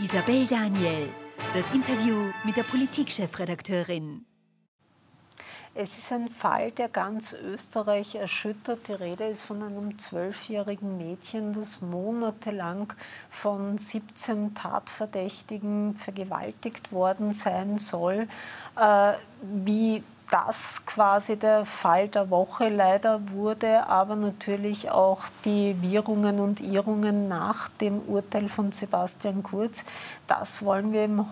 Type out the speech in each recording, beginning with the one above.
Isabel Daniel, das Interview mit der Politikchefredakteurin. Es ist ein Fall, der ganz Österreich erschüttert. Die Rede ist von einem zwölfjährigen Mädchen, das monatelang von 17 Tatverdächtigen vergewaltigt worden sein soll. Äh, wie das quasi der Fall der Woche leider wurde, aber natürlich auch die Wirrungen und Irrungen nach dem Urteil von Sebastian Kurz. Das wollen wir im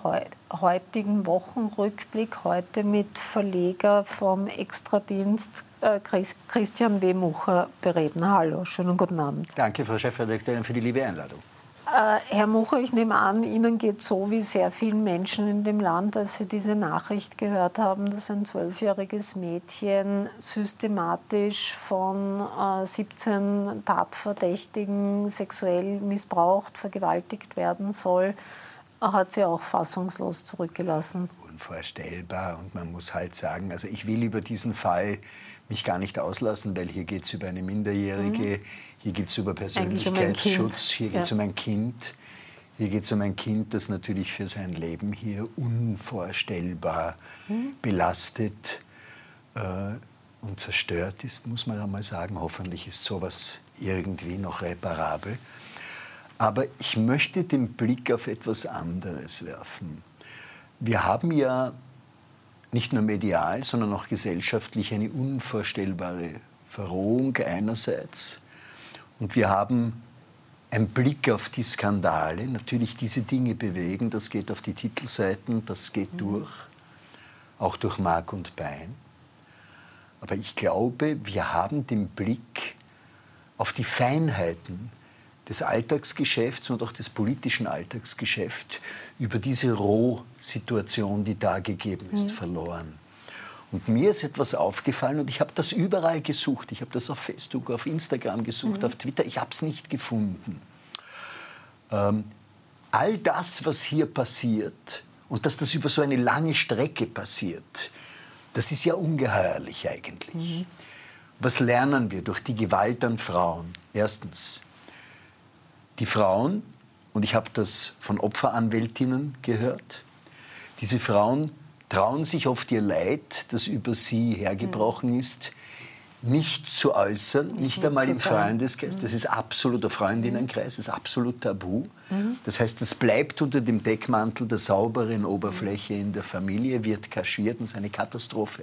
heutigen Wochenrückblick heute mit Verleger vom Extradienst äh, Christian Wehmucher bereden. Hallo, schönen guten Abend. Danke, Frau Chefredakteurin, für die liebe Einladung. Äh, Herr Mucher, ich nehme an, Ihnen geht so wie sehr vielen Menschen in dem Land, als Sie diese Nachricht gehört haben, dass ein zwölfjähriges Mädchen systematisch von äh, 17 Tatverdächtigen sexuell missbraucht, vergewaltigt werden soll, hat sie auch fassungslos zurückgelassen. Unvorstellbar. Und man muss halt sagen, also ich will über diesen Fall mich gar nicht auslassen, weil hier geht es über eine Minderjährige, mhm. Hier geht es über Persönlichkeitsschutz, um hier geht es ja. um ein Kind. Hier geht es um ein Kind, das natürlich für sein Leben hier unvorstellbar mhm. belastet äh, und zerstört ist, muss man einmal sagen. Hoffentlich ist sowas irgendwie noch reparabel. Aber ich möchte den Blick auf etwas anderes werfen. Wir haben ja nicht nur medial, sondern auch gesellschaftlich eine unvorstellbare Verrohung einerseits. Und wir haben einen Blick auf die Skandale, natürlich diese Dinge bewegen, das geht auf die Titelseiten, das geht mhm. durch, auch durch Mark und Bein. Aber ich glaube, wir haben den Blick auf die Feinheiten, des Alltagsgeschäfts und auch des politischen Alltagsgeschäfts über diese Rohsituation, die da gegeben ist, mhm. verloren. Und mir ist etwas aufgefallen und ich habe das überall gesucht. Ich habe das auf Facebook, auf Instagram gesucht, mhm. auf Twitter. Ich habe es nicht gefunden. Ähm, all das, was hier passiert und dass das über so eine lange Strecke passiert, das ist ja ungeheuerlich eigentlich. Mhm. Was lernen wir durch die Gewalt an Frauen? Erstens, die Frauen, und ich habe das von Opferanwältinnen gehört, diese Frauen trauen sich oft ihr Leid, das über sie hergebrochen mhm. ist, nicht zu äußern, nicht, nicht einmal im Freundeskreis. Mhm. Das ist absoluter Freundinnenkreis, das ist absolut tabu. Mhm. Das heißt, das bleibt unter dem Deckmantel der sauberen Oberfläche in der Familie, wird kaschiert und ist eine Katastrophe.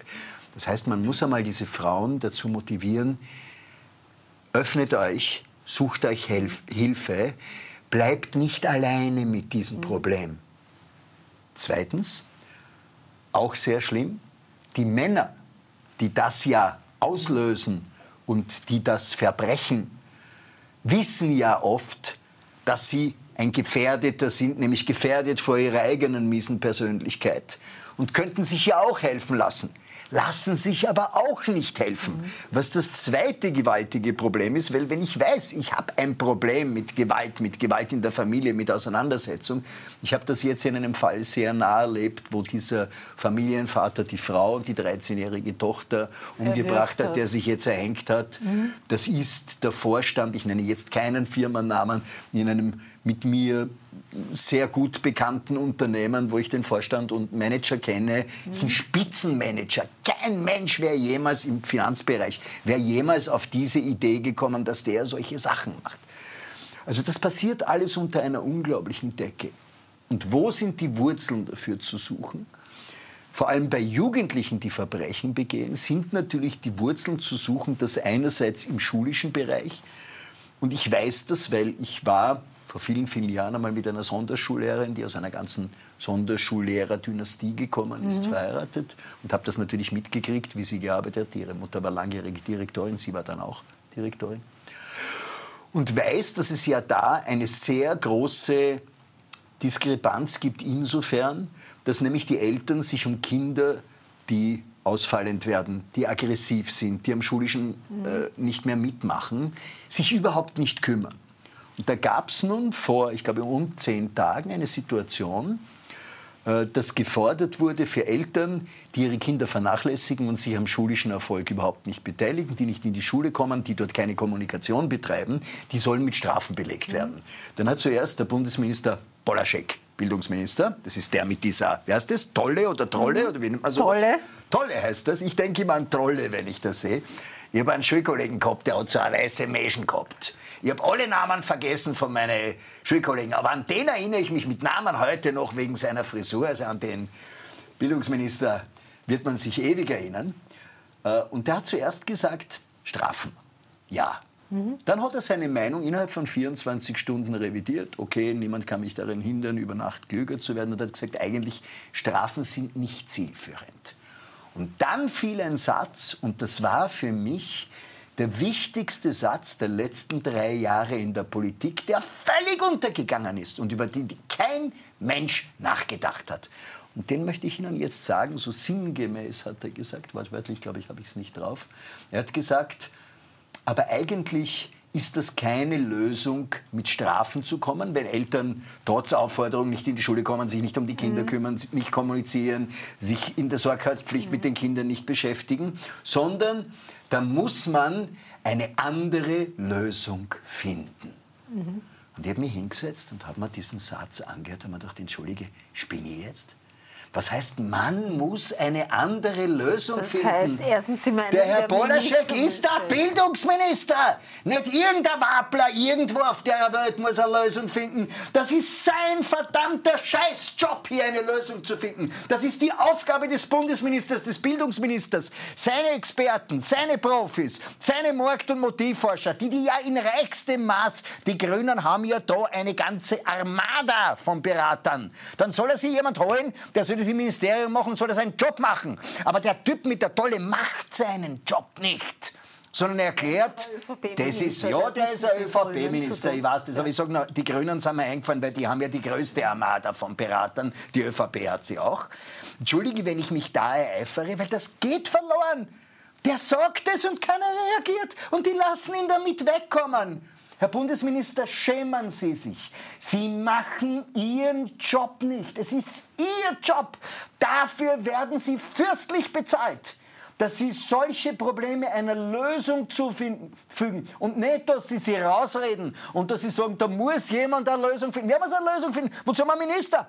Das heißt, man muss einmal diese Frauen dazu motivieren, öffnet euch, sucht euch Hilfe, bleibt nicht alleine mit diesem mhm. Problem. Zweitens, auch sehr schlimm, die Männer, die das ja auslösen und die das verbrechen, wissen ja oft, dass sie ein Gefährdeter sind, nämlich gefährdet vor ihrer eigenen miesen Persönlichkeit. Und könnten sich ja auch helfen lassen lassen sich aber auch nicht helfen. Mhm. Was das zweite gewaltige Problem ist, weil wenn ich weiß, ich habe ein Problem mit Gewalt, mit Gewalt in der Familie, mit Auseinandersetzung, ich habe das jetzt in einem Fall sehr nah erlebt, wo dieser Familienvater die Frau und die 13-jährige Tochter umgebracht hat, der sich jetzt erhängt hat. Mhm. Das ist der Vorstand, ich nenne jetzt keinen Firmennamen, in einem mit mir sehr gut bekannten Unternehmen, wo ich den Vorstand und Manager kenne, mhm. sind Spitzenmanager. Kein Mensch wäre jemals im Finanzbereich, wäre jemals auf diese Idee gekommen, dass der solche Sachen macht. Also das passiert alles unter einer unglaublichen Decke. Und wo sind die Wurzeln dafür zu suchen? Vor allem bei Jugendlichen, die Verbrechen begehen, sind natürlich die Wurzeln zu suchen, das einerseits im schulischen Bereich, und ich weiß das, weil ich war vor vielen, vielen Jahren einmal mit einer Sonderschullehrerin, die aus einer ganzen Sonderschullehrer-Dynastie gekommen ist, mhm. verheiratet und habe das natürlich mitgekriegt, wie sie gearbeitet hat. Ihre Mutter war langjährige Direktorin, sie war dann auch Direktorin. Und weiß, dass es ja da eine sehr große Diskrepanz gibt insofern, dass nämlich die Eltern sich um Kinder, die ausfallend werden, die aggressiv sind, die am schulischen mhm. äh, nicht mehr mitmachen, sich überhaupt nicht kümmern. Da gab es nun vor, ich glaube, um zehn Tagen eine Situation, äh, dass gefordert wurde für Eltern, die ihre Kinder vernachlässigen und sich am schulischen Erfolg überhaupt nicht beteiligen, die nicht in die Schule kommen, die dort keine Kommunikation betreiben, die sollen mit Strafen belegt werden. Dann hat zuerst der Bundesminister Polaschek Bildungsminister. Das ist der mit dieser, wie heißt das, Tolle oder Trolle? Mhm. Oder wie nennt man sowas? Tolle. Tolle heißt das. Ich denke immer an Trolle, wenn ich das sehe. Ich habe einen Schulkollegen gehabt, der hat so eine weiße Mäschen gehabt. Ich habe alle Namen vergessen von meinen Schulkollegen, aber an den erinnere ich mich mit Namen heute noch wegen seiner Frisur. Also an den Bildungsminister wird man sich ewig erinnern. Äh, und der hat zuerst gesagt, Strafen. Ja. Mhm. Dann hat er seine Meinung innerhalb von 24 Stunden revidiert. Okay, niemand kann mich darin hindern, über Nacht klüger zu werden. Und hat gesagt, eigentlich Strafen sind nicht zielführend. Und dann fiel ein Satz, und das war für mich der wichtigste Satz der letzten drei Jahre in der Politik, der völlig untergegangen ist und über den kein Mensch nachgedacht hat. Und den möchte ich Ihnen jetzt sagen, so sinngemäß hat er gesagt, wortwörtlich glaube ich, habe ich es nicht drauf. Er hat gesagt, aber eigentlich ist das keine Lösung, mit Strafen zu kommen, wenn Eltern trotz Aufforderung nicht in die Schule kommen, sich nicht um die Kinder mhm. kümmern, nicht kommunizieren, sich in der Sorgfaltspflicht mhm. mit den Kindern nicht beschäftigen, sondern da muss man eine andere Lösung finden. Mhm. Und ich habe mich hingesetzt und habe mir diesen Satz angehört und mir gedacht, entschuldige, spinne ich jetzt? Was heißt, man muss eine andere Lösung das finden? Heißt, erstens, Sie meinen, der Herr Polaschek ist der Bildungsminister. Nicht irgendein Wappler irgendwo auf der Welt muss eine Lösung finden. Das ist sein verdammter Scheißjob, hier eine Lösung zu finden. Das ist die Aufgabe des Bundesministers, des Bildungsministers. Seine Experten, seine Profis, seine Markt- und Motivforscher, die, die ja in reichstem Maß, die Grünen haben ja da eine ganze Armada von Beratern. Dann soll er sich jemand holen, der so das im Ministerium machen, soll er seinen Job machen. Aber der Typ mit der Tolle macht seinen Job nicht sondern er erklärt, das ist, ja, der ist ein ÖVP-Minister, ich weiß das, aber ich sage noch, die Grünen sind mir eingefallen, weil die haben ja die größte Armada von Beratern, die ÖVP hat sie auch. Entschuldige, wenn ich mich da ereifere, weil das geht verloren. Der sagt es und keiner reagiert und die lassen ihn damit wegkommen. Herr Bundesminister, schämen Sie sich. Sie machen Ihren Job nicht. Es ist Ihr Job. Dafür werden Sie fürstlich bezahlt dass sie solche Probleme einer Lösung zufügen und nicht, dass sie sie rausreden und dass sie sagen, da muss jemand eine Lösung finden. Wer muss eine Lösung finden? Wozu ein Minister?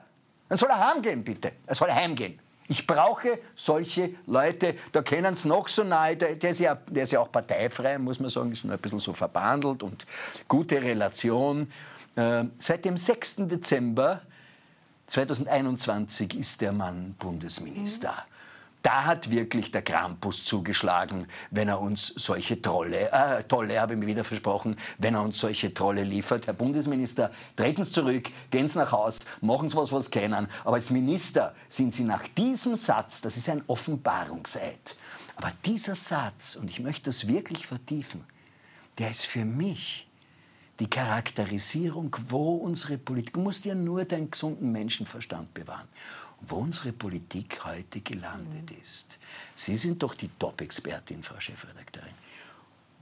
Dann soll er heimgehen, bitte. Er soll heimgehen. Ich brauche solche Leute, da kennen es noch so nahe, der, der, ist ja, der ist ja auch parteifrei, muss man sagen, ist nur ein bisschen so verbandelt und gute Relation. Äh, seit dem 6. Dezember 2021 ist der Mann Bundesminister. Mhm. Da hat wirklich der Krampus zugeschlagen, wenn er uns solche Trolle, äh, Tolle habe ich mir wieder versprochen, wenn er uns solche Trolle liefert. Herr Bundesminister, treten Sie zurück, gehen Sie nach Haus, machen Sie was, was kennen. Aber als Minister sind Sie nach diesem Satz, das ist ein Offenbarungseid, aber dieser Satz, und ich möchte das wirklich vertiefen, der ist für mich die Charakterisierung, wo unsere Politik, du musst ja nur deinen gesunden Menschenverstand bewahren wo unsere Politik heute gelandet ist. Sie sind doch die Top-Expertin, Frau Chefredakteurin.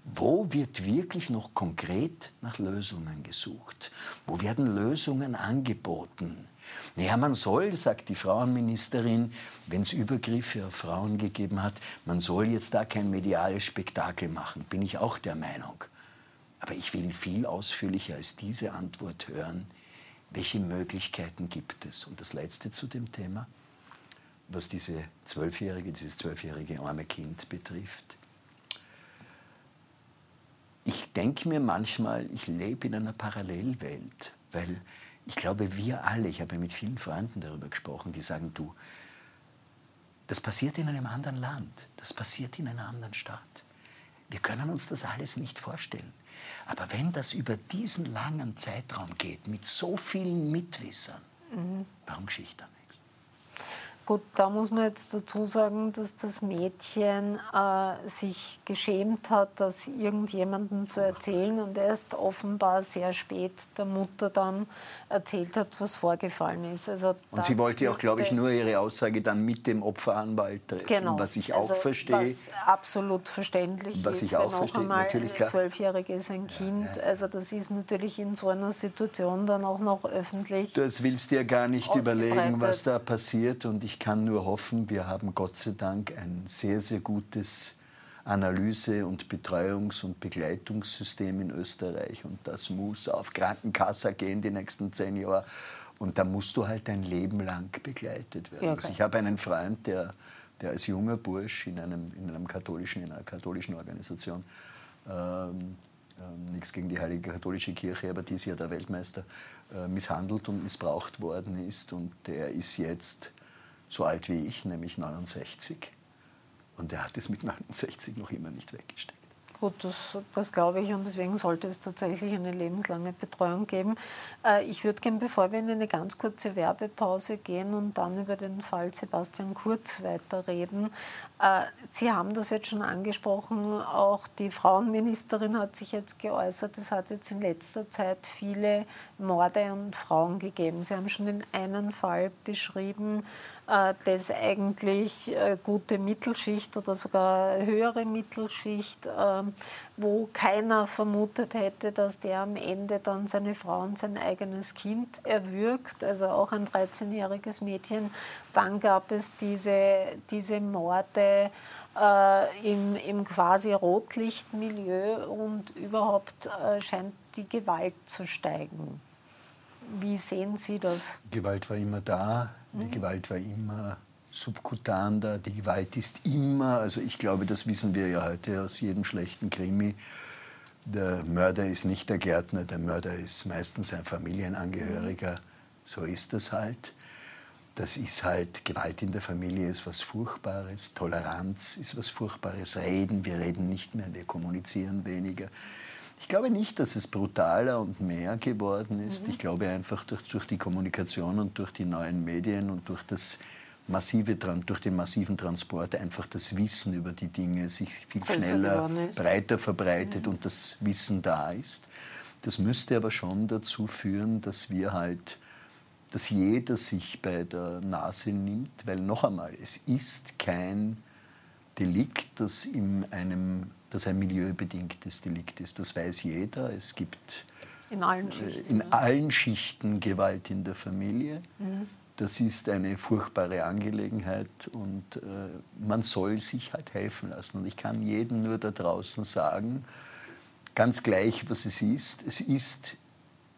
Wo wird wirklich noch konkret nach Lösungen gesucht? Wo werden Lösungen angeboten? Naja, man soll, sagt die Frauenministerin, wenn es Übergriffe auf Frauen gegeben hat, man soll jetzt da kein mediales Spektakel machen. Bin ich auch der Meinung. Aber ich will viel ausführlicher als diese Antwort hören welche Möglichkeiten gibt es? Und das Letzte zu dem Thema, was diese zwölfjährige, dieses zwölfjährige arme Kind betrifft. Ich denke mir manchmal, ich lebe in einer Parallelwelt, weil ich glaube, wir alle, ich habe mit vielen Freunden darüber gesprochen, die sagen, du, das passiert in einem anderen Land, das passiert in einer anderen Stadt. Wir können uns das alles nicht vorstellen. Aber wenn das über diesen langen Zeitraum geht, mit so vielen Mitwissern, mhm. warum nichts? Gut, da muss man jetzt dazu sagen, dass das Mädchen äh, sich geschämt hat, das irgendjemandem zu erzählen und erst offenbar sehr spät der Mutter dann erzählt hat, was vorgefallen ist. Also und sie wollte auch, glaube ich, nur ihre Aussage dann mit dem Opferanwalt treffen, genau. was ich auch also, verstehe. Was absolut verständlich was ist, ich auch wenn verstehe, einmal natürlich klar. Zwölfjährige ist ein Kind. Ja, ja. Also das ist natürlich in so einer Situation dann auch noch öffentlich. Das willst du ja gar nicht überlegen, was da passiert und ich ich kann nur hoffen, wir haben Gott sei Dank ein sehr, sehr gutes Analyse- und Betreuungs- und Begleitungssystem in Österreich und das muss auf Krankenkasse gehen die nächsten zehn Jahre Und da musst du halt dein Leben lang begleitet werden. Okay. also ich habe einen Freund, der, der als junger Bursch in, einem, in, einem katholischen, in einer katholischen Organisation, ähm, äh, nichts gegen die Heilige Katholische Kirche, aber die ist ja der Weltmeister, äh, misshandelt und missbraucht worden ist. Und der ist jetzt so alt wie ich, nämlich 69. Und der hat es mit 69 noch immer nicht weggesteckt. Gut, das, das, glaube ich und deswegen sollte es tatsächlich eine lebenslange Betreuung geben. Äh, ich würde gerne, bevor wir in eine ganz kurze Werbepause gehen und dann über den Fall Sebastian Kurz weiterreden. Äh, Sie haben das jetzt schon angesprochen, auch die Frauenministerin hat sich jetzt geäußert, es hat jetzt in letzter Zeit viele Morde an Frauen gegeben. Sie haben schon den einen Fall beschrieben, dass eigentlich äh, gute Mittelschicht oder sogar höhere Mittelschicht, ähm, wo keiner vermutet hätte, dass der am Ende dann seine Frau und sein eigenes Kind erwürgt, also auch ein 13-jähriges Mädchen. Dann gab es diese, diese Morde äh, im, im quasi Rotlichtmilieu und überhaupt äh, scheint die Gewalt zu steigen. Wie sehen Sie das? Gewalt war immer da, die mhm. Gewalt war immer subkutan da, die Gewalt ist immer, also ich glaube, das wissen wir ja heute aus jedem schlechten Krimi, der Mörder ist nicht der Gärtner, der Mörder ist meistens ein Familienangehöriger. So ist das halt. Das ist halt, Gewalt in der Familie ist was Furchtbares, Toleranz ist was Furchtbares, Reden, wir reden nicht mehr, wir kommunizieren weniger. Ich glaube nicht, dass es brutaler und mehr geworden ist. Mhm. Ich glaube einfach durch, durch, die Kommunikation und durch die neuen Medien und durch, das massive, durch den massiven Transport einfach das Wissen über die Dinge sich viel schneller, breiter verbreitet mhm. und das Wissen da ist. Das müsste aber schon dazu führen, dass wir halt, dass jeder sich bei der Nase nimmt, weil noch einmal, es ist kein Delikt, das in einem das ein milieubedingtes Delikt ist. Das weiß jeder. Es gibt in allen äh, Schichten, in allen Schichten Gewalt in der Familie. Mhm. Das ist eine furchtbare Angelegenheit und äh, man soll sich halt helfen lassen. Und ich kann jedem nur da draußen sagen, ganz gleich, was es ist, es ist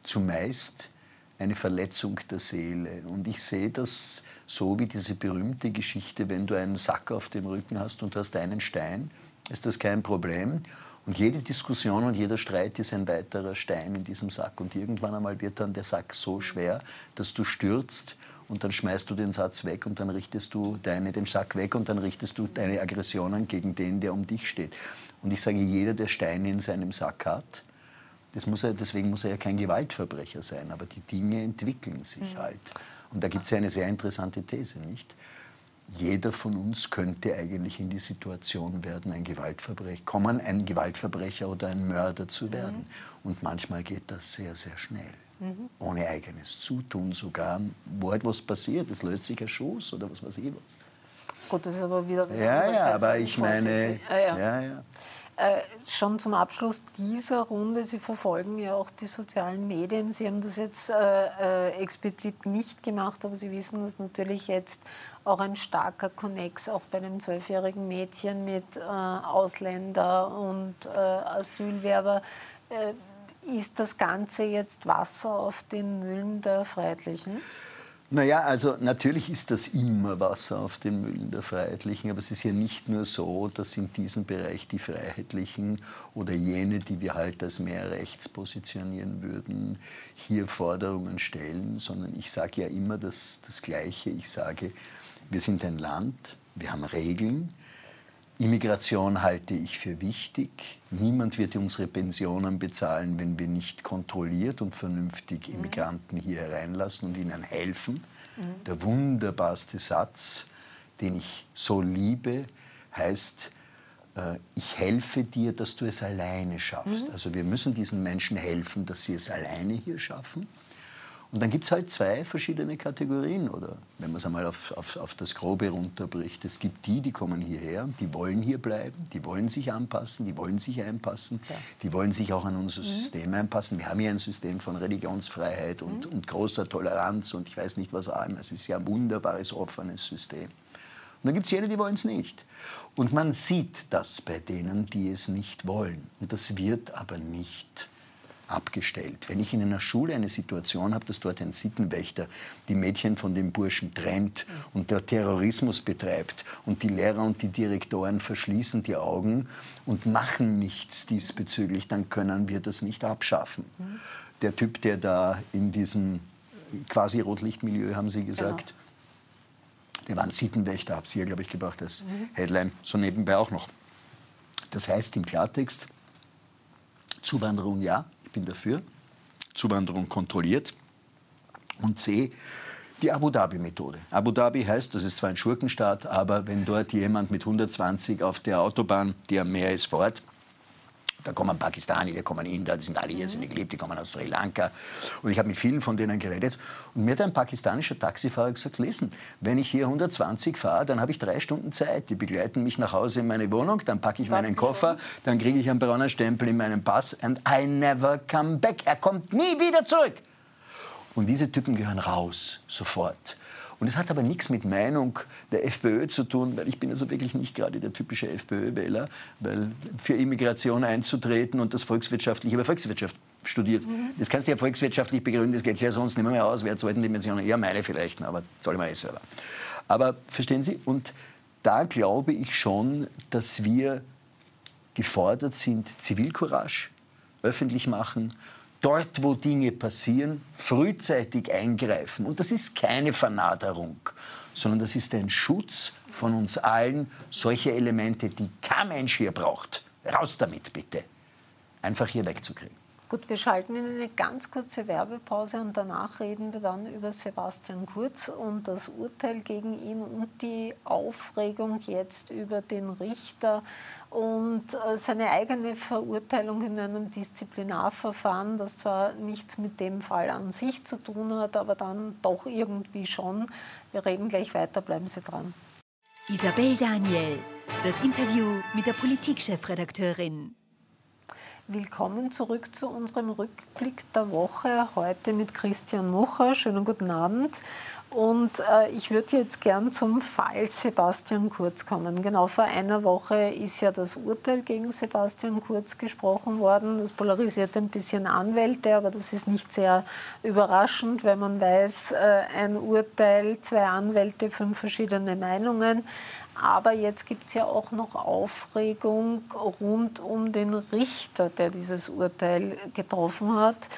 zumeist eine Verletzung der Seele. Und ich sehe das so wie diese berühmte Geschichte, wenn du einen Sack auf dem Rücken hast und hast einen Stein ist das kein Problem. Und jede Diskussion und jeder Streit ist ein weiterer Stein in diesem Sack. Und irgendwann einmal wird dann der Sack so schwer, dass du stürzt und dann schmeißt du den Satz weg und dann richtest du deine, den Sack weg und dann richtest du deine Aggressionen gegen den, der um dich steht. Und ich sage, jeder, der Steine in seinem Sack hat, das muss er, deswegen muss er ja kein Gewaltverbrecher sein, aber die Dinge entwickeln sich mhm. halt. Und da gibt es ja eine sehr interessante These, nicht? Jeder von uns könnte eigentlich in die Situation werden, ein Gewaltverbrecher, kommen, ein Gewaltverbrecher oder ein Mörder zu werden. Mhm. Und manchmal geht das sehr, sehr schnell. Mhm. Ohne eigenes Zutun sogar, wo etwas passiert, es löst sich ein Schuss oder was weiß ich was. Gut, das ist aber wieder was Ja, ja, aber ich meine, ah, ja. ja, ja. Äh, schon zum Abschluss dieser Runde, Sie verfolgen ja auch die sozialen Medien. Sie haben das jetzt äh, äh, explizit nicht gemacht, aber Sie wissen, dass natürlich jetzt auch ein starker Konnex auch bei einem zwölfjährigen Mädchen mit äh, Ausländer und äh, Asylwerber. Äh, ist das Ganze jetzt Wasser auf den Mühlen der Freiheitlichen? Naja, also natürlich ist das immer Wasser auf den Mühlen der Freiheitlichen, aber es ist ja nicht nur so, dass in diesem Bereich die Freiheitlichen oder jene, die wir halt als mehr rechts positionieren würden, hier Forderungen stellen, sondern ich sage ja immer das, das Gleiche. Ich sage, wir sind ein Land, wir haben Regeln. Immigration halte ich für wichtig. Niemand wird unsere Pensionen bezahlen, wenn wir nicht kontrolliert und vernünftig mhm. Immigranten hier hereinlassen und ihnen helfen. Mhm. Der wunderbarste Satz, den ich so liebe, heißt, äh, ich helfe dir, dass du es alleine schaffst. Mhm. Also wir müssen diesen Menschen helfen, dass sie es alleine hier schaffen. Und dann gibt es halt zwei verschiedene Kategorien, oder wenn man es einmal auf, auf, auf, das Grobe runterbricht. Es gibt die, die kommen hierher, die wollen hier bleiben, die wollen sich anpassen, die wollen sich einpassen, ja. die wollen sich auch an unser mhm. System einpassen. Wir haben hier ein System von Religionsfreiheit und, mhm. und großer Toleranz und ich weiß nicht was allem. Es ist ja ein wunderbares, offenes System. Und dann gibt es jene, die wollen es nicht. Und man sieht das bei denen, die es nicht wollen. Und das wird aber nicht abgestellt. Wenn ich in einer Schule eine Situation habe, dass dort ein Sittenwächter die Mädchen von den Burschen trennt und der Terrorismus betreibt und die Lehrer und die Direktoren verschließen die Augen und machen nichts diesbezüglich, dann können wir das nicht abschaffen. Der Typ, der da in diesem quasi Rotlichtmilieu, haben Sie gesagt, genau. der war ein Sittenwächter, habe Sie ja, glaube ich, gebracht als mhm. Headline, so nebenbei auch noch. Das heißt im Klartext, Zuwanderung ja, bin dafür. Zuwanderung kontrolliert. Und C, die Abu Dhabi-Methode. Abu Dhabi heißt, das ist zwar ein Schurkenstaat, aber wenn dort jemand mit 120 auf der Autobahn, die am Meer ist, fort, da kommen Pakistani, da kommen Inder, die sind alle hier, sind gelebt, die kommen aus Sri Lanka. Und ich habe mit vielen von denen geredet. Und mir hat ein pakistanischer Taxifahrer gesagt, lesen, wenn ich hier 120 fahre, dann habe ich drei Stunden Zeit. Die begleiten mich nach Hause in meine Wohnung, dann packe ich meinen Koffer, dann kriege ich einen braunen Stempel in meinem Pass and I never come back. Er kommt nie wieder zurück. Und diese Typen gehören raus, sofort. Und es hat aber nichts mit Meinung der FPÖ zu tun, weil ich bin also wirklich nicht gerade der typische FPÖ-Wähler, weil für Immigration einzutreten und das volkswirtschaftlich, ich habe Volkswirtschaft studiert. Mhm. Das kannst du ja volkswirtschaftlich begründen, das geht ja sonst nicht mehr aus, wer zweiten Dimensionen, ja meine vielleicht, aber soll ich mal eh selber. Aber verstehen Sie, und da glaube ich schon, dass wir gefordert sind, Zivilcourage öffentlich machen dort, wo Dinge passieren, frühzeitig eingreifen. Und das ist keine Vernaderung, sondern das ist ein Schutz von uns allen, solche Elemente, die kein Mensch hier braucht. Raus damit bitte. Einfach hier wegzukriegen. Gut, wir schalten in eine ganz kurze Werbepause und danach reden wir dann über Sebastian Kurz und das Urteil gegen ihn und die Aufregung jetzt über den Richter und äh, seine eigene Verurteilung in einem Disziplinarverfahren, das zwar nichts mit dem Fall an sich zu tun hat, aber dann doch irgendwie schon. Wir reden gleich weiter, bleiben Sie dran. Isabel Daniel, das Interview mit der Politikchefredakteurin. Willkommen zurück zu unserem Rückblick der Woche. Heute mit Christian Mucher. Schönen guten Abend. Und äh, ich würde jetzt gern zum Fall Sebastian Kurz kommen. Genau vor einer Woche ist ja das Urteil gegen Sebastian Kurz gesprochen worden. Das polarisiert ein bisschen Anwälte, aber das ist nicht sehr überraschend, wenn man weiß, äh, ein Urteil, zwei Anwälte, fünf verschiedene Meinungen. Aber jetzt gibt es ja auch noch Aufregung rund um den Richter, der dieses Urteil getroffen hat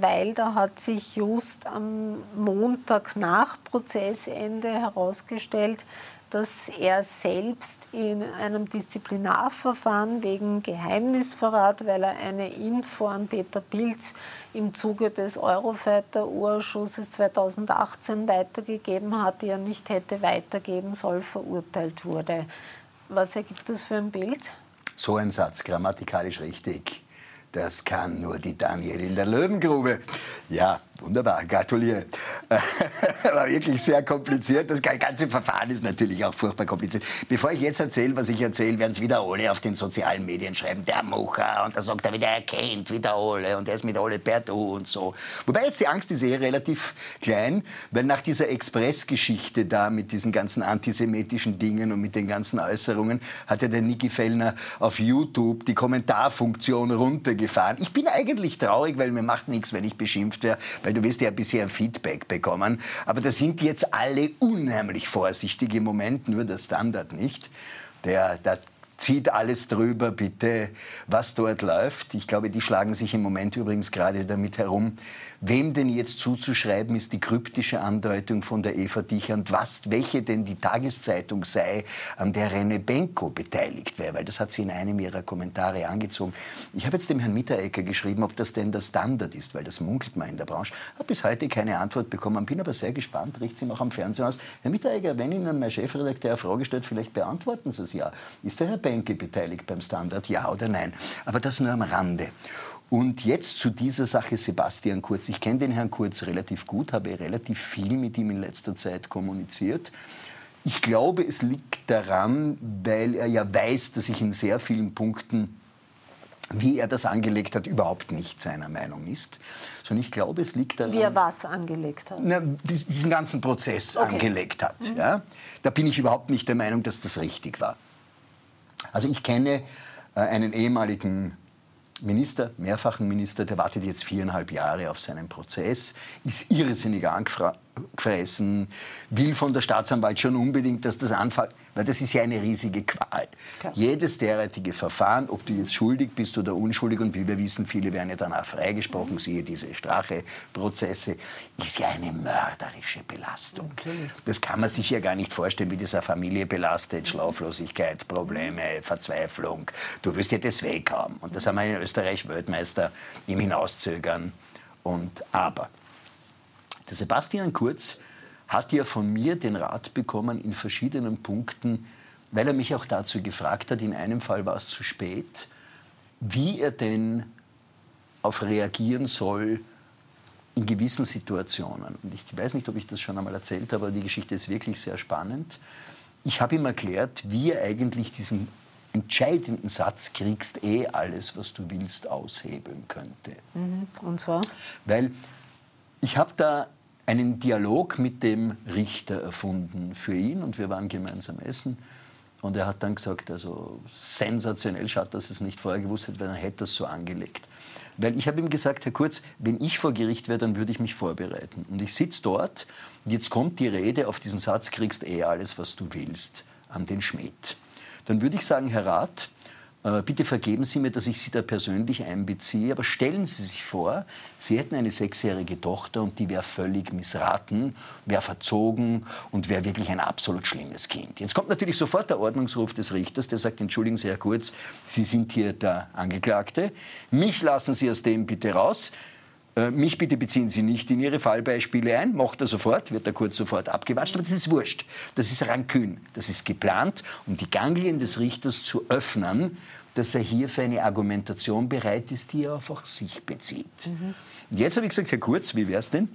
weil da hat sich just am Montag nach Prozessende herausgestellt, dass er selbst in einem Disziplinarverfahren wegen Geheimnisverrat, weil er eine Info an Peter Pilz im Zuge des Eurofighter-Urschusses 2018 weitergegeben hat, die er nicht hätte weitergeben soll, verurteilt wurde. Was ergibt das für ein Bild? So ein Satz, grammatikalisch richtig. Das kann nur die Daniel in der Löwengrube. Ja, wunderbar, gratuliere. War wirklich sehr kompliziert. Das ganze Verfahren ist natürlich auch furchtbar kompliziert. Bevor ich jetzt erzähle, was ich erzähle, werden es wieder alle auf den sozialen Medien schreiben. Der Mucher und da sagt er wieder, er kennt wieder alle und er ist mit alle per Du und so. Wobei jetzt die Angst ist eh relativ klein, weil nach dieser Express-Geschichte da mit diesen ganzen antisemitischen Dingen und mit den ganzen Äußerungen hat ja der Niki Fellner auf YouTube die Kommentarfunktion runtergegeben gefahren. Ich bin eigentlich traurig, weil mir macht nichts, wenn ich beschimpft werde, weil du wirst ja bisher Feedback bekommen. Aber da sind jetzt alle unheimlich vorsichtig im Moment, nur der Standard nicht. Der, der zieht alles drüber, bitte, was dort läuft. Ich glaube, die schlagen sich im Moment übrigens gerade damit herum, Wem denn jetzt zuzuschreiben ist die kryptische Andeutung von der Eva Dichand, was, welche denn die Tageszeitung sei, an der Rene Benko beteiligt wäre, weil das hat sie in einem ihrer Kommentare angezogen. Ich habe jetzt dem Herrn Mitterecker geschrieben, ob das denn der Standard ist, weil das munkelt man in der Branche. Habe bis heute keine Antwort bekommen, bin aber sehr gespannt, riecht sie noch am Fernsehen aus. Herr Mitterecker, wenn Ihnen mein Chefredakteur eine Frage stellt, vielleicht beantworten Sie es ja. Ist der Herr Benke beteiligt beim Standard, ja oder nein? Aber das nur am Rande. Und jetzt zu dieser Sache Sebastian Kurz. Ich kenne den Herrn Kurz relativ gut, habe relativ viel mit ihm in letzter Zeit kommuniziert. Ich glaube, es liegt daran, weil er ja weiß, dass ich in sehr vielen Punkten wie er das angelegt hat, überhaupt nicht seiner Meinung ist. Sondern ich glaube, es liegt daran... Wie er was angelegt hat? Na, diesen ganzen Prozess okay. angelegt hat. Mhm. Ja? Da bin ich überhaupt nicht der Meinung, dass das richtig war. Also ich kenne äh, einen ehemaligen Minister, mehrfachen Minister, der wartet jetzt viereinhalb Jahre auf seinen Prozess, ist irrsinnig angefressen, will von der Staatsanwalt schon unbedingt, dass das anfällt. Weil das ist ja eine riesige Qual. Klar. Jedes derartige Verfahren, ob du jetzt schuldig bist oder unschuldig, und wie wir wissen, viele werden ja danach freigesprochen, siehe diese Stracheprozesse, ist ja eine mörderische Belastung. Okay. Das kann man sich ja gar nicht vorstellen, wie das eine Familie belastet, Schlaflosigkeit, Probleme, Verzweiflung. Du wirst ja das weg haben. Und das haben wir in Österreich Weltmeister im Hinauszögern. Und aber, der Sebastian Kurz hat ja von mir den Rat bekommen in verschiedenen Punkten, weil er mich auch dazu gefragt hat, in einem Fall war es zu spät, wie er denn auf reagieren soll in gewissen Situationen. Und ich weiß nicht, ob ich das schon einmal erzählt habe, aber die Geschichte ist wirklich sehr spannend. Ich habe ihm erklärt, wie er eigentlich diesen entscheidenden Satz kriegst eh alles, was du willst, aushebeln könnte. Mhm. Und zwar? Weil ich habe da einen Dialog mit dem Richter erfunden für ihn und wir waren gemeinsam essen. Und er hat dann gesagt, also sensationell, schade, dass er es nicht vorher gewusst hätte, weil er hätte das so angelegt. Weil ich habe ihm gesagt, Herr Kurz, wenn ich vor Gericht wäre, dann würde ich mich vorbereiten. Und ich sitze dort und jetzt kommt die Rede auf diesen Satz, kriegst eh alles, was du willst, an den Schmidt. Dann würde ich sagen, Herr Rat, äh, bitte vergeben Sie mir, dass ich Sie da persönlich einbeziehe, aber stellen Sie sich vor, Sie hätten eine sechsjährige Tochter und die wäre völlig missraten, wäre verzogen und wäre wirklich ein absolut schlimmes Kind. Jetzt kommt natürlich sofort der Ordnungsruf des Richters, der sagt, entschuldigen Sie, Herr Kurz, Sie sind hier der Angeklagte, mich lassen Sie aus dem bitte raus. Äh, mich bitte beziehen Sie nicht in Ihre Fallbeispiele ein. Macht er sofort, wird er kurz sofort abgewatscht. Aber das ist wurscht. Das ist Rankün. Das ist geplant, um die Ganglien des Richters zu öffnen, dass er hier für eine Argumentation bereit ist, die er auf sich bezieht. Mhm. Und jetzt habe ich gesagt, Herr Kurz, wie wäre es denn?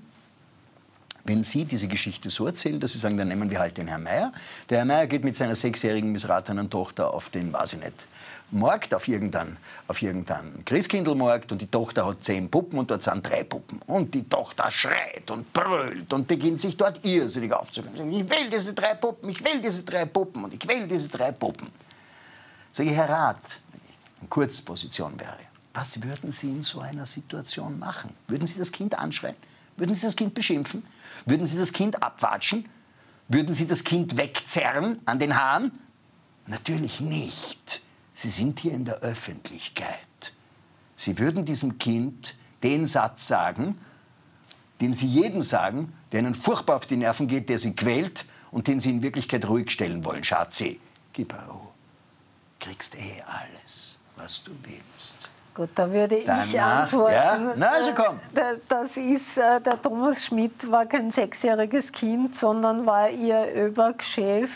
wenn Sie diese Geschichte so erzählen, dass Sie sagen, dann nehmen wir halt den Herrn Meier. Der Herr Meier geht mit seiner sechsjährigen missratenen Tochter auf den, weiß ich nicht, Markt, auf irgendeinen, auf irgendeinen Christkindlmarkt und die Tochter hat zehn Puppen und dort sind drei Puppen. Und die Tochter schreit und brüllt und beginnt sich dort irrsinnig aufzuführen. Ich will diese drei Puppen, ich will diese drei Puppen und ich will diese drei Puppen. Sage ich, Herr Rat, wenn ich in Kurzposition wäre, was würden Sie in so einer Situation machen? Würden Sie das Kind anschreien? Würden Sie das Kind beschimpfen? Würden Sie das Kind abwatschen? Würden Sie das Kind wegzerren an den Haaren? Natürlich nicht. Sie sind hier in der Öffentlichkeit. Sie würden diesem Kind den Satz sagen, den Sie jedem sagen, der Ihnen furchtbar auf die Nerven geht, der Sie quält und den Sie in Wirklichkeit ruhig stellen wollen. Schatzi, gib Ruhe. Kriegst eh alles, was du willst. Gut, da würde Danach, ich antworten. Ja? Na, also komm. Äh, das ist, äh, der Thomas Schmidt war kein sechsjähriges Kind, sondern war ihr ÖBAG-Chef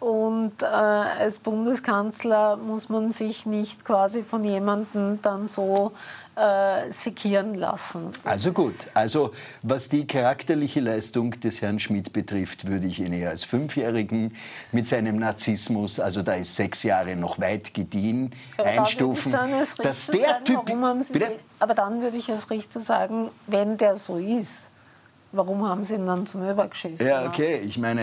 und äh, als Bundeskanzler muss man sich nicht quasi von jemandem dann so äh, sekieren lassen. Also gut, also was die charakterliche Leistung des Herrn Schmidt betrifft, würde ich ihn eher als Fünfjährigen mit seinem Narzissmus, also da ist sechs Jahre noch weit gediehen, aber einstufen. Da dass der sagen, Typ. Aber dann würde ich als Richter sagen, wenn der so ist, Warum haben Sie ihn dann zum Übergeschäft Ja, okay. Ich meine,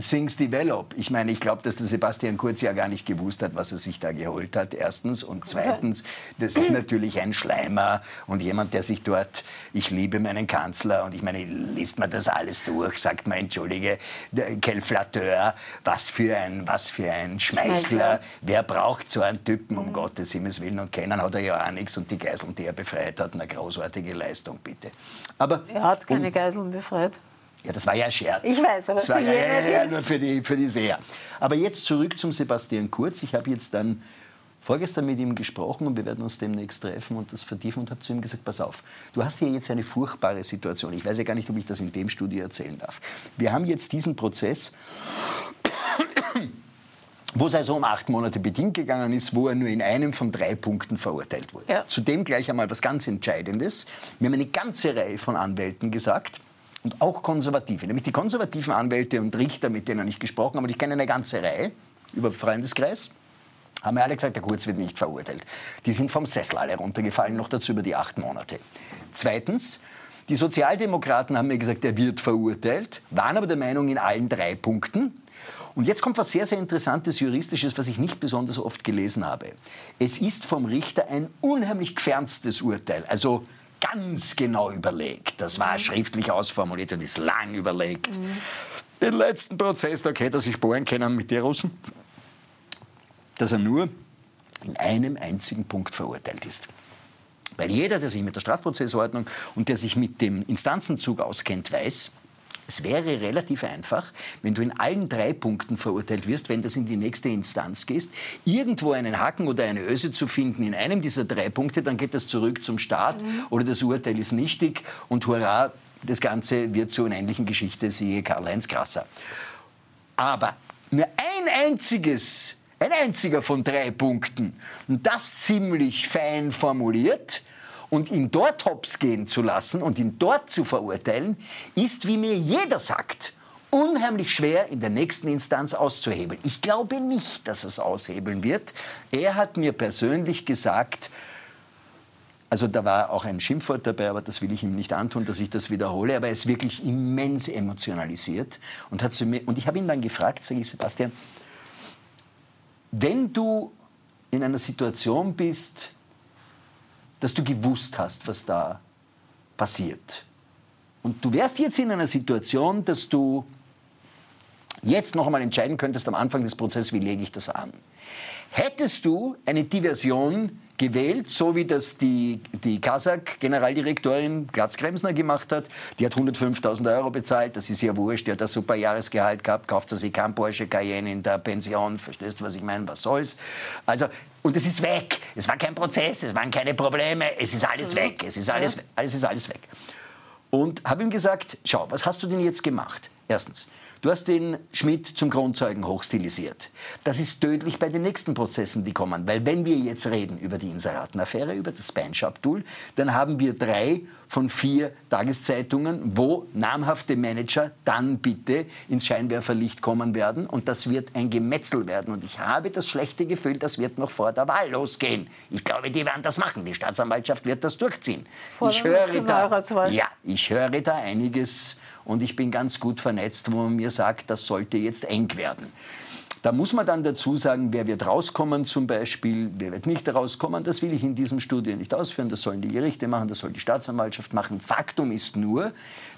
Things develop. Ich meine, ich glaube, dass der Sebastian Kurz ja gar nicht gewusst hat, was er sich da geholt hat, erstens. Und zweitens, das ist natürlich ein Schleimer und jemand, der sich dort, ich liebe meinen Kanzler und ich meine, liest man das alles durch, sagt man, entschuldige, quel flatteur, was für ein, was für ein Schmeichler. Schmeichler. Wer braucht so einen Typen, um mhm. Gottes Himmels Willen? Und kennen hat er ja auch nichts und die Geiseln, die er befreit hat, eine großartige Leistung, bitte. Aber, er hat keine um, Geiseln befreit. Ja, das war ja ein Scherz. Ich weiß, aber das war ja, ja, ja, nur für die, für die Seher. Aber jetzt zurück zum Sebastian Kurz. Ich habe jetzt dann vorgestern mit ihm gesprochen und wir werden uns demnächst treffen und das vertiefen und habe zu ihm gesagt, pass auf, du hast hier jetzt eine furchtbare Situation. Ich weiß ja gar nicht, ob ich das in dem Studio erzählen darf. Wir haben jetzt diesen Prozess, wo es also um acht Monate bedingt gegangen ist, wo er nur in einem von drei Punkten verurteilt wurde. Ja. Zudem gleich einmal was ganz Entscheidendes. Wir haben eine ganze Reihe von Anwälten gesagt, und auch Konservative, nämlich die konservativen Anwälte und Richter, mit denen ich gesprochen habe, und ich kenne eine ganze Reihe über Freundeskreis, haben mir alle gesagt, der Kurz wird nicht verurteilt. Die sind vom Sessel alle runtergefallen, noch dazu über die acht Monate. Zweitens, Die Sozialdemokraten haben mir gesagt, er wird verurteilt, waren aber der Meinung in allen drei Punkten. Und jetzt kommt was sehr, sehr Interessantes Juristisches, was ich nicht besonders oft gelesen habe. Es ist vom Richter ein unheimlich geferntstes Urteil. Also ganz genau überlegt. Das war schriftlich ausformuliert und ist lang überlegt. Mhm. Den letzten Prozess, da hätte er sich bohren können mit den Russen, dass er nur in einem einzigen Punkt verurteilt ist. Weil jeder, der sich mit der Strafprozessordnung und der sich mit dem Instanzenzug auskennt, weiß, es wäre relativ einfach, wenn du in allen drei Punkten verurteilt wirst, wenn das in die nächste Instanz gehst, irgendwo einen Haken oder eine Öse zu finden in einem dieser drei Punkte, dann geht das zurück zum Staat mhm. oder das Urteil ist nichtig und hurra, das Ganze wird zu einer ähnlichen Geschichte, siehe Karl-Heinz Krasser. Aber nur ein einziges, ein einziger von drei Punkten, und das ziemlich fein formuliert, und ihn dort hops gehen zu lassen und ihn dort zu verurteilen, ist, wie mir jeder sagt, unheimlich schwer in der nächsten Instanz auszuhebeln. Ich glaube nicht, dass es aushebeln wird. Er hat mir persönlich gesagt, also da war auch ein Schimpfwort dabei, aber das will ich ihm nicht antun, dass ich das wiederhole. Aber er ist wirklich immens emotionalisiert und hat zu mir und ich habe ihn dann gefragt, sage ich Sebastian, wenn du in einer Situation bist, dass du gewusst hast, was da passiert. Und du wärst jetzt in einer Situation, dass du jetzt noch einmal entscheiden könntest am Anfang des Prozesses, wie lege ich das an. Hättest du eine Diversion gewählt, so wie das die, die Kasach-Generaldirektorin Glatzkremsner gemacht hat. Die hat 105.000 Euro bezahlt, das ist ja wurscht, die hat ein super Jahresgehalt gehabt, kauft sie sich kein Porsche Cayenne in der Pension, verstehst du, was ich meine, was soll's. Also, und es ist weg, es war kein Prozess, es waren keine Probleme, es ist alles weg, es ist alles, alles, ist alles weg. Und habe ihm gesagt, schau, was hast du denn jetzt gemacht? Erstens, Du hast den Schmidt zum Kronzeugen hochstilisiert. Das ist tödlich bei den nächsten Prozessen, die kommen. Weil wenn wir jetzt reden über die Inseratenaffäre, über das Spine-Shop-Tool, dann haben wir drei von vier Tageszeitungen, wo namhafte Manager dann bitte ins Scheinwerferlicht kommen werden. Und das wird ein Gemetzel werden. Und ich habe das schlechte Gefühl, das wird noch vor der Wahl losgehen. Ich glaube, die werden das machen. Die Staatsanwaltschaft wird das durchziehen. Vor ich höre da, ja, ich höre da einiges und ich bin ganz gut vernetzt, wo man mir sagt, das sollte jetzt eng werden. Da muss man dann dazu sagen, wer wird rauskommen zum Beispiel, wer wird nicht rauskommen. Das will ich in diesem Studio nicht ausführen. Das sollen die Gerichte machen, das soll die Staatsanwaltschaft machen. Faktum ist nur,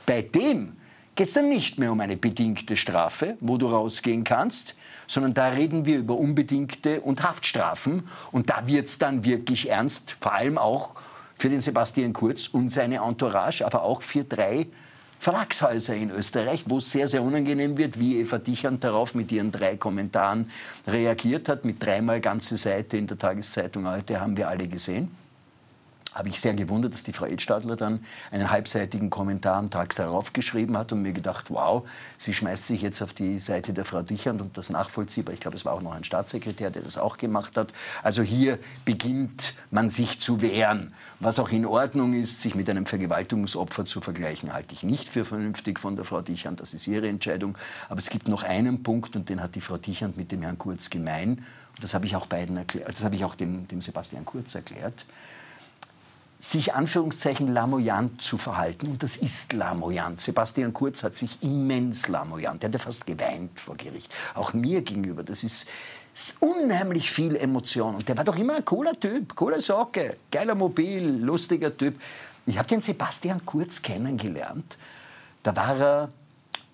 bei dem geht es dann nicht mehr um eine bedingte Strafe, wo du rausgehen kannst, sondern da reden wir über unbedingte und Haftstrafen. Und da wird es dann wirklich ernst, vor allem auch für den Sebastian Kurz und seine Entourage, aber auch für drei Verlagshäuser in Österreich, wo es sehr, sehr unangenehm wird, wie Eva Dichand darauf mit ihren drei Kommentaren reagiert hat, mit dreimal ganze Seite in der Tageszeitung. Heute, haben wir alle gesehen habe ich sehr gewundert, dass die Frau Edstadler dann einen halbseitigen Kommentar am Tag darauf geschrieben hat und mir gedacht, wow, sie schmeißt sich jetzt auf die Seite der Frau Dichand und das nachvollziehbar. Ich glaube, es war auch noch ein Staatssekretär, der das auch gemacht hat. Also hier beginnt man sich zu wehren. Was auch in Ordnung ist, sich mit einem Vergewaltigungsopfer zu vergleichen, halte ich nicht für vernünftig von der Frau Dichand. Das ist ihre Entscheidung. Aber es gibt noch einen Punkt und den hat die Frau Dichand mit dem Herrn Kurz gemein. Und das habe ich auch beiden erklärt, das habe ich auch dem, dem Sebastian Kurz erklärt sich Anführungszeichen lamoyant zu verhalten. Und das ist lamoyant. Sebastian Kurz hat sich immens lamoyant. Er hat ja fast geweint vor Gericht. Auch mir gegenüber. Das ist, ist unheimlich viel Emotion. Und der war doch immer ein cooler Typ, cooler Socke, geiler Mobil, lustiger Typ. Ich habe den Sebastian Kurz kennengelernt. Da war er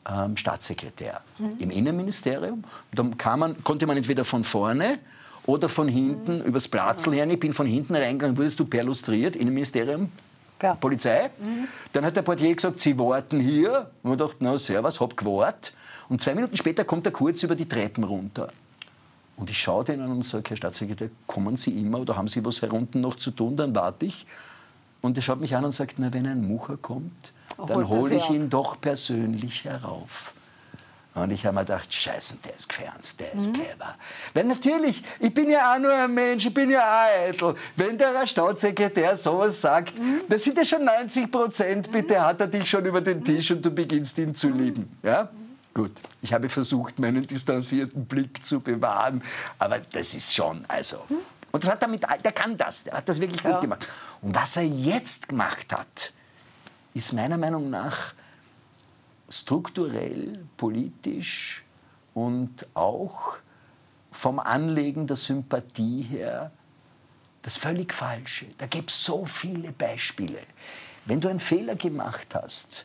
ähm, Staatssekretär mhm. im Innenministerium. Und dann man, konnte man entweder von vorne oder von hinten mhm. übers Platzl her. Ich bin von hinten reingegangen, wurdest du perlustriert, Innenministerium, Klar. Polizei. Mhm. Dann hat der Portier gesagt, Sie warten hier. Und ich dachte, na, servus, hab gewartet. Und zwei Minuten später kommt er kurz über die Treppen runter. Und ich schaue den an und sage, Herr Staatssekretär, kommen Sie immer oder haben Sie was herunten noch zu tun? Dann warte ich. Und er schaut mich an und sagt, na, wenn ein Mucher kommt, dann hole ich ihn doch persönlich herauf. Und ich habe mir gedacht, scheiße, der ist gefernst, der ist mhm. clever. Weil natürlich, ich bin ja auch nur ein Mensch, ich bin ja auch eitel. Wenn der Staatssekretär sowas sagt, mhm. das sind ja schon 90 Prozent, bitte hat er dich schon über den Tisch und du beginnst ihn zu lieben. Ja? Gut, ich habe versucht, meinen distanzierten Blick zu bewahren, aber das ist schon, also... Mhm. Und das hat damit, der kann das, der hat das wirklich ja. gut gemacht. Und was er jetzt gemacht hat, ist meiner Meinung nach strukturell, politisch und auch vom Anlegen der Sympathie her das völlig Falsche. Da gibt es so viele Beispiele. Wenn du einen Fehler gemacht hast,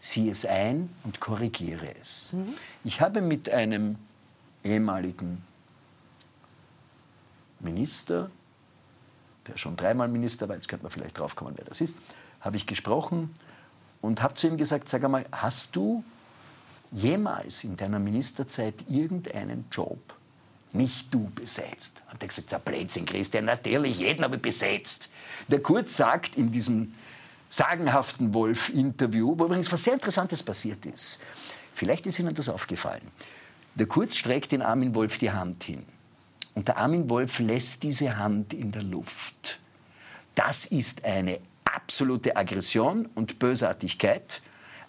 sieh es ein und korrigiere es. Mhm. Ich habe mit einem ehemaligen Minister, der schon dreimal Minister war, jetzt könnte man vielleicht drauf kommen, wer das ist, habe ich gesprochen und habe zu ihm gesagt, sag einmal, hast du jemals in deiner Ministerzeit irgendeinen Job nicht du besetzt? Hat er gesagt, ja Blödsinn, Christian, natürlich, jeden habe ich besetzt. Der Kurz sagt in diesem sagenhaften Wolf-Interview, wo übrigens was sehr Interessantes passiert ist. Vielleicht ist Ihnen das aufgefallen. Der Kurz streckt den Armin Wolf die Hand hin. Und der Armin Wolf lässt diese Hand in der Luft. Das ist eine absolute Aggression und Bösartigkeit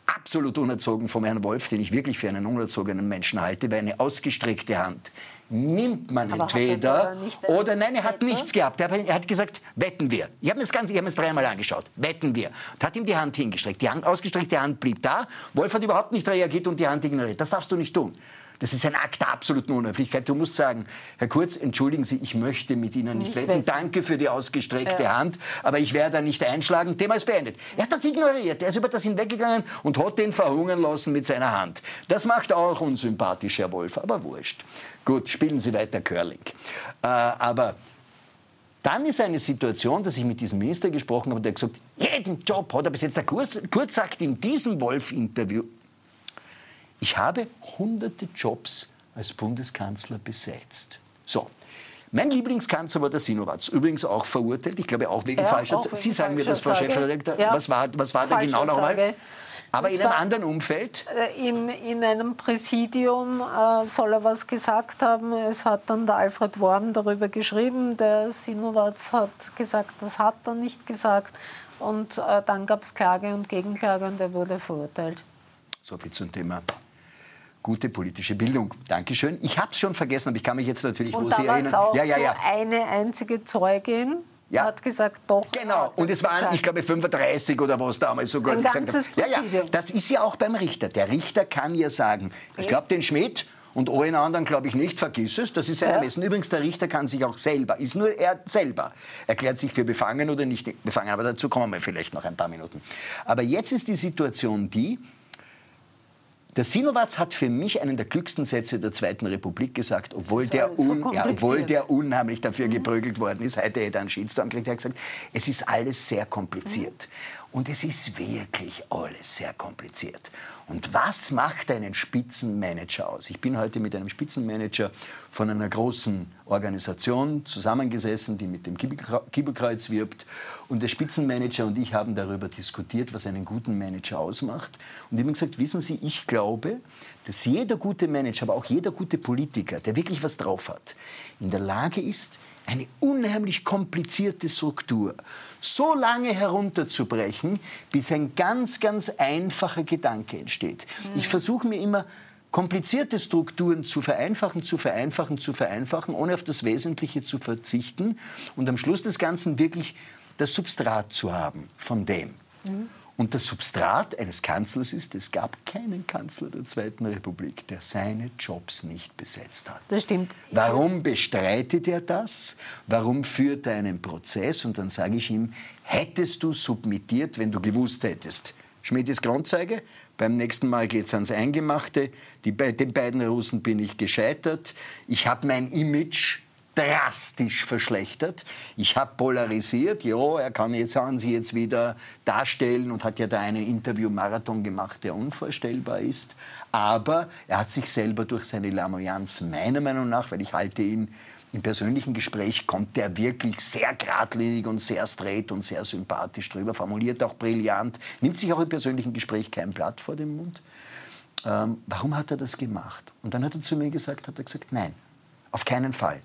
absolut unerzogen vom Herrn Wolf, den ich wirklich für einen unerzogenen Menschen halte, weil eine ausgestreckte Hand nimmt man Aber entweder oder nein, er hat nichts gehabt. Er hat gesagt, wetten wir. Ich habe mir das Ganze, ich habe es dreimal angeschaut. Wetten wir. Und hat ihm die Hand hingestreckt. Die Hand, ausgestreckte Hand blieb da. Wolf hat überhaupt nicht reagiert und die Hand ignoriert. Das darfst du nicht tun. Das ist ein Akt der absoluten Unhöflichkeit. Du musst sagen, Herr Kurz, entschuldigen Sie, ich möchte mit Ihnen nicht, nicht wetten. Danke für die ausgestreckte ja. Hand, aber ich werde da nicht einschlagen. Thema ist beendet. Er hat das ignoriert. Er ist über das hinweggegangen und hat den verhungern lassen mit seiner Hand. Das macht auch unsympathisch, Herr Wolf, aber wurscht. Gut, spielen Sie weiter Curling. Äh, aber dann ist eine Situation, dass ich mit diesem Minister gesprochen habe, der hat gesagt, jeden Job hat er bis jetzt. Der Kurz, Kurz sagt in diesem Wolf-Interview, ich habe hunderte Jobs als Bundeskanzler besetzt. So. Mein Lieblingskanzler war der Sinowatz, übrigens auch verurteilt, ich glaube auch wegen ja, falscher auch Sie sagen mir das, Frau Chefredakteur. Ja. Was war, was war da genau nochmal? Aber in einem anderen Umfeld? Äh, in, in einem Präsidium äh, soll er was gesagt haben. Es hat dann der Alfred Worm darüber geschrieben. Der Sinowatz hat gesagt, das hat er nicht gesagt. Und äh, dann gab es Klage und Gegenklage und er wurde verurteilt. So viel zum Thema gute politische Bildung. Dankeschön. Ich habe es schon vergessen, aber ich kann mich jetzt natürlich, und wo Sie erinnern. Auch ja, ja, ja. So eine einzige Zeugin. Ja. hat gesagt, doch. Genau, und es waren, gesagt. ich glaube, 35 oder was damals sogar Ein gesagt ganzes haben. Ja, ja, das ist ja auch beim Richter. Der Richter kann ja sagen, ich glaube, den Schmidt und allen anderen glaube ich nicht, vergiss es, das ist sein ja. Ermessen. Übrigens, der Richter kann sich auch selber, ist nur er selber, erklärt sich für befangen oder nicht befangen, aber dazu kommen wir vielleicht noch ein paar Minuten. Aber jetzt ist die Situation die, der Sinowatz hat für mich einen der klügsten Sätze der Zweiten Republik gesagt, obwohl, der, un, so ja, obwohl der unheimlich dafür mhm. geprügelt worden ist. Heute hätte er einen Shitstorm gekriegt. Er hat gesagt, es ist alles sehr kompliziert. Mhm. Und es ist wirklich alles sehr kompliziert. Und was macht einen Spitzenmanager aus? Ich bin heute mit einem Spitzenmanager von einer großen Organisation zusammengesessen, die mit dem Kiebelkreuz wirbt. Und der Spitzenmanager und ich haben darüber diskutiert, was einen guten Manager ausmacht. Und ich habe gesagt, wissen Sie, ich glaube, dass jeder gute Manager, aber auch jeder gute Politiker, der wirklich was drauf hat, in der Lage ist, eine unheimlich komplizierte Struktur so lange herunterzubrechen, bis ein ganz, ganz einfacher Gedanke entsteht. Mhm. Ich versuche mir immer komplizierte Strukturen zu vereinfachen, zu vereinfachen, zu vereinfachen, ohne auf das Wesentliche zu verzichten und am Schluss des Ganzen wirklich das Substrat zu haben von dem. Mhm. Und das Substrat eines Kanzlers ist, es gab keinen Kanzler der Zweiten Republik, der seine Jobs nicht besetzt hat. Das stimmt. Warum bestreitet er das? Warum führt er einen Prozess? Und dann sage ich ihm, hättest du submittiert, wenn du gewusst hättest, Schmidt ist Grundzeige, beim nächsten Mal geht es ans Eingemachte, Die, den beiden Russen bin ich gescheitert, ich habe mein Image drastisch verschlechtert. Ich habe polarisiert, ja, er kann jetzt an sie jetzt wieder darstellen und hat ja da einen Interview-Marathon gemacht, der unvorstellbar ist. Aber er hat sich selber durch seine Lamoyanz, meiner Meinung nach, weil ich halte ihn im persönlichen Gespräch kommt er wirklich sehr geradlinig und sehr straight und sehr sympathisch drüber, formuliert auch brillant, nimmt sich auch im persönlichen Gespräch kein Blatt vor den Mund. Ähm, warum hat er das gemacht? Und dann hat er zu mir gesagt, hat er gesagt, nein, auf keinen Fall.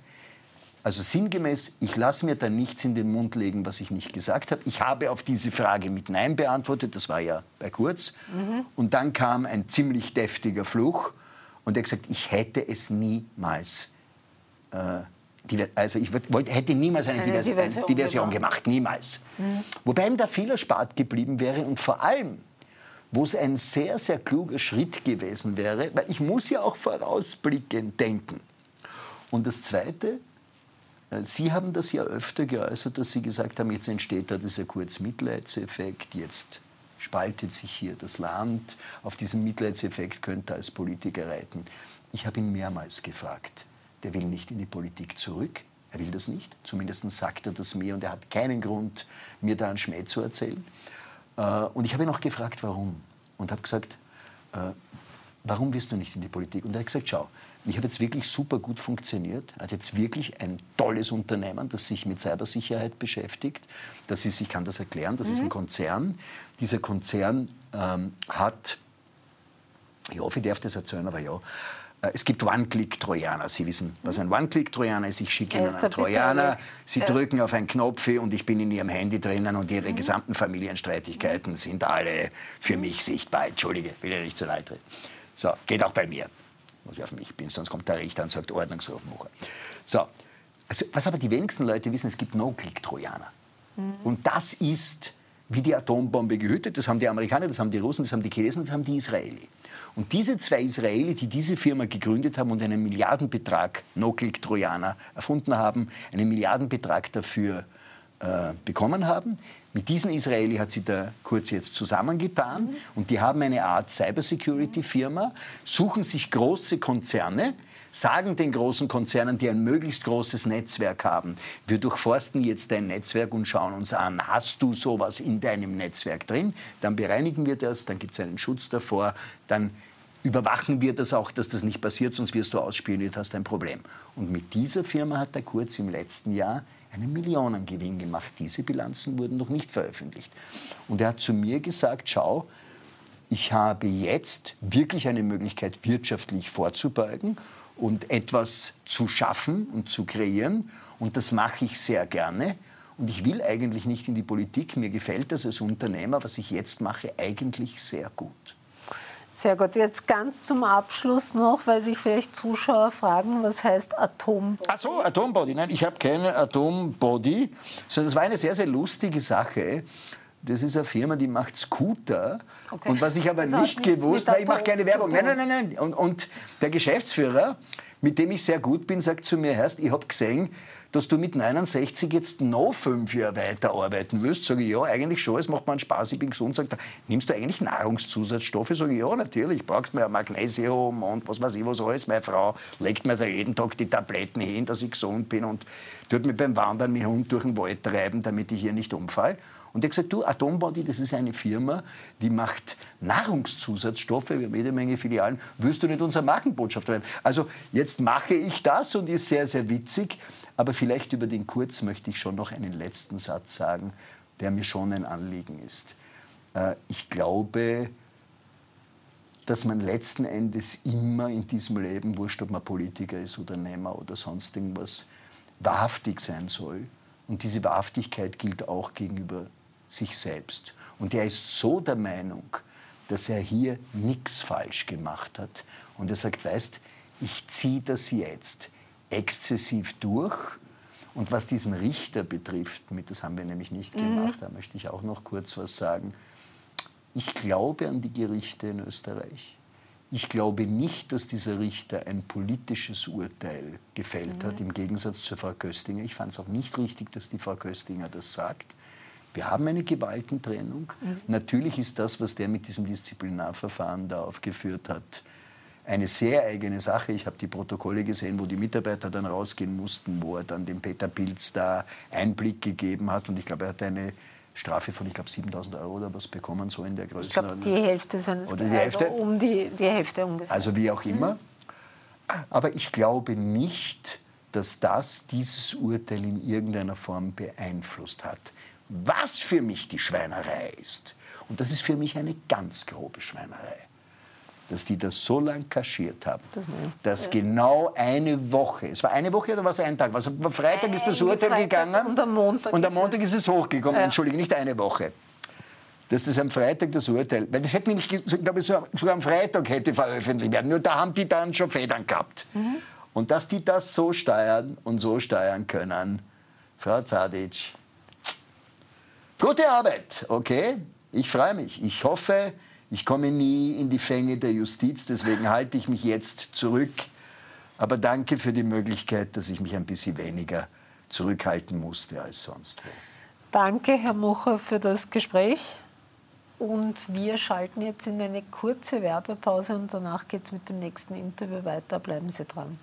Also sinngemäß, ich lasse mir da nichts in den Mund legen, was ich nicht gesagt habe. Ich habe auf diese Frage mit Nein beantwortet, das war ja bei Kurz. Mhm. Und dann kam ein ziemlich deftiger Fluch und er hat gesagt, ich hätte es niemals äh, also ich wollte, hätte niemals eine, eine Diversion, Diversion, Diversion gemacht. niemals. Mhm. Wobei ihm da viel erspart geblieben wäre und vor allem, wo es ein sehr, sehr kluger Schritt gewesen wäre, weil ich muss ja auch vorausblickend denken. Und das Zweite, Sie haben das ja öfter geäußert, dass Sie gesagt haben, jetzt entsteht da dieser Kurzmitleidseffekt, jetzt spaltet sich hier das Land. Auf diesen Mitleidseffekt könnte als Politiker reiten. Ich habe ihn mehrmals gefragt. Der will nicht in die Politik zurück. Er will das nicht. Zumindest sagt er das mir und er hat keinen Grund, mir da einen Schmäh zu erzählen. Äh, und ich habe ihn auch gefragt, warum. Und habe gesagt, äh, warum wirst du nicht in die Politik? Und er hat gesagt, schau, ich habe jetzt wirklich super gut funktioniert. Er hat jetzt wirklich ein tolles Unternehmen, das sich mit Cybersicherheit beschäftigt. Das ist, ich kann das erklären, das mhm. ist ein mhm. Konzern. Dieser Konzern ähm, hat, ich hoffe, ich darf das erzählen, aber ja, äh, es gibt One-Click-Trojaner. Sie wissen, was ein One-Click-Trojaner ist. Ich schicke Ihnen einen Trojaner, Sie drücken auf einen Knopf und ich bin in Ihrem Handy drinnen und Ihre mhm. gesamten Familienstreitigkeiten sind alle für mich sichtbar. Entschuldige, will ja nicht zu leid reden. So, geht auch bei mir. Muss ich auf mich bin, sonst kommt der Richter und sagt Ordnungsruf machen. So, also, was aber die wenigsten Leute wissen, es gibt No-Click-Trojaner. Mhm. Und das ist wie die Atombombe gehütet. Das haben die Amerikaner, das haben die Russen, das haben die Chinesen, das haben die Israeli. Und diese zwei Israeli, die diese Firma gegründet haben und einen Milliardenbetrag No-Click-Trojaner erfunden haben, einen Milliardenbetrag dafür äh, bekommen haben. Mit diesen Israeli hat sie da kurz jetzt zusammengetan mhm. und die haben eine Art Cybersecurity-Firma, suchen sich große Konzerne, sagen den großen Konzernen, die ein möglichst großes Netzwerk haben, wir durchforsten jetzt dein Netzwerk und schauen uns an, hast du sowas in deinem Netzwerk drin? Dann bereinigen wir das, dann gibt es einen Schutz davor, dann überwachen wir das auch, dass das nicht passiert, sonst wirst du ausspioniert, hast ein Problem. Und mit dieser Firma hat der Kurz im letzten Jahr einen Millionengewinn gemacht. Diese Bilanzen wurden noch nicht veröffentlicht. Und er hat zu mir gesagt, schau, ich habe jetzt wirklich eine Möglichkeit, wirtschaftlich vorzubeugen und etwas zu schaffen und zu kreieren. Und das mache ich sehr gerne. Und ich will eigentlich nicht in die Politik. Mir gefällt das als Unternehmer, was ich jetzt mache, eigentlich sehr gut. Sehr gut. Jetzt ganz zum Abschluss noch, weil sich vielleicht Zuschauer fragen, was heißt Atombody? Ach so, Atombody. Nein, ich habe keine Atombody, sondern das war eine sehr, sehr lustige Sache. Das ist eine Firma, die macht Scooter. Okay. Und was ich aber das nicht gewusst, habe, ich mache keine Werbung. Nein, nein, nein, nein. Und, und der Geschäftsführer, mit dem ich sehr gut bin, sagt zu mir, Herrst, ich habe gesehen, dass du mit 69 jetzt noch fünf Jahre weiterarbeiten willst. Sage ich, ja, eigentlich schon, es macht mir Spaß, ich bin gesund. Sagt er, nimmst du eigentlich Nahrungszusatzstoffe? Sage ich, ja, natürlich, brauchst mir Magnesium und was weiß ich was alles. Meine Frau legt mir da jeden Tag die Tabletten hin, dass ich gesund bin und tut mir beim Wandern mit Hund durch den Wald treiben, damit ich hier nicht umfalle. Und er hat gesagt, du, Atombody, das ist eine Firma, die macht Nahrungszusatzstoffe, wir haben jede Menge Filialen, wirst du nicht unser Markenbotschafter werden? Also jetzt mache ich das und ist sehr, sehr witzig. Aber vielleicht über den Kurz möchte ich schon noch einen letzten Satz sagen, der mir schon ein Anliegen ist. Äh, ich glaube, dass man letzten Endes immer in diesem Leben, wurscht ob man Politiker ist oder Nehmer oder sonst irgendwas, wahrhaftig sein soll. Und diese Wahrhaftigkeit gilt auch gegenüber sich selbst. Und er ist so der Meinung, dass er hier nichts falsch gemacht hat. Und er sagt, weißt, ich ziehe das jetzt exzessiv durch. Und was diesen Richter betrifft, mit das haben wir nämlich nicht mhm. gemacht, da möchte ich auch noch kurz was sagen. Ich glaube an die Gerichte in Österreich. Ich glaube nicht, dass dieser Richter ein politisches Urteil gefällt mhm. hat, im Gegensatz zur Frau Köstinger. Ich fand es auch nicht richtig, dass die Frau Köstinger das sagt. Wir haben eine Gewaltentrennung. Mhm. Natürlich ist das, was der mit diesem Disziplinarverfahren da aufgeführt hat, eine sehr eigene Sache. Ich habe die Protokolle gesehen, wo die Mitarbeiter dann rausgehen mussten, wo er dann dem Peter Pilz da Einblick gegeben hat. Und ich glaube, er hat eine Strafe von, ich glaube, 7000 Euro oder was bekommen, so in der Größenordnung. Ich glaube, die Hälfte sind es. Oder die Hälfte? Also um die, die Hälfte ungefähr. Also wie auch immer. Mhm. Aber ich glaube nicht, dass das dieses Urteil in irgendeiner Form beeinflusst hat. Was für mich die Schweinerei ist, und das ist für mich eine ganz grobe Schweinerei, dass die das so lang kaschiert haben, dass ja. genau eine Woche, es war eine Woche oder was ein Tag, was, am Freitag ist das Urteil Freitag gegangen und am Montag, und am Montag ist, es hochgekommen, ja. entschuldige, nicht eine Woche. Dass das am Freitag das Urteil, weil das hätte nämlich, glaube ich, sogar am Freitag hätte veröffentlicht werden, nur da haben die dann schon Federn gehabt. Mhm. Und dass die das so steuern und so steuern können, Frau Zadic, gute Arbeit, okay? Ich freue mich. Ich hoffe, ich komme nie in die Fänge der Justiz, deswegen halte ich mich jetzt zurück. Aber danke für die Möglichkeit, dass ich mich ein bisschen weniger zurückhalten musste als sonst. Danke, Herr Mucher, für das Gespräch. Und wir schalten jetzt in eine kurze Werbepause und danach geht es mit dem nächsten Interview weiter. Bleiben Sie dran.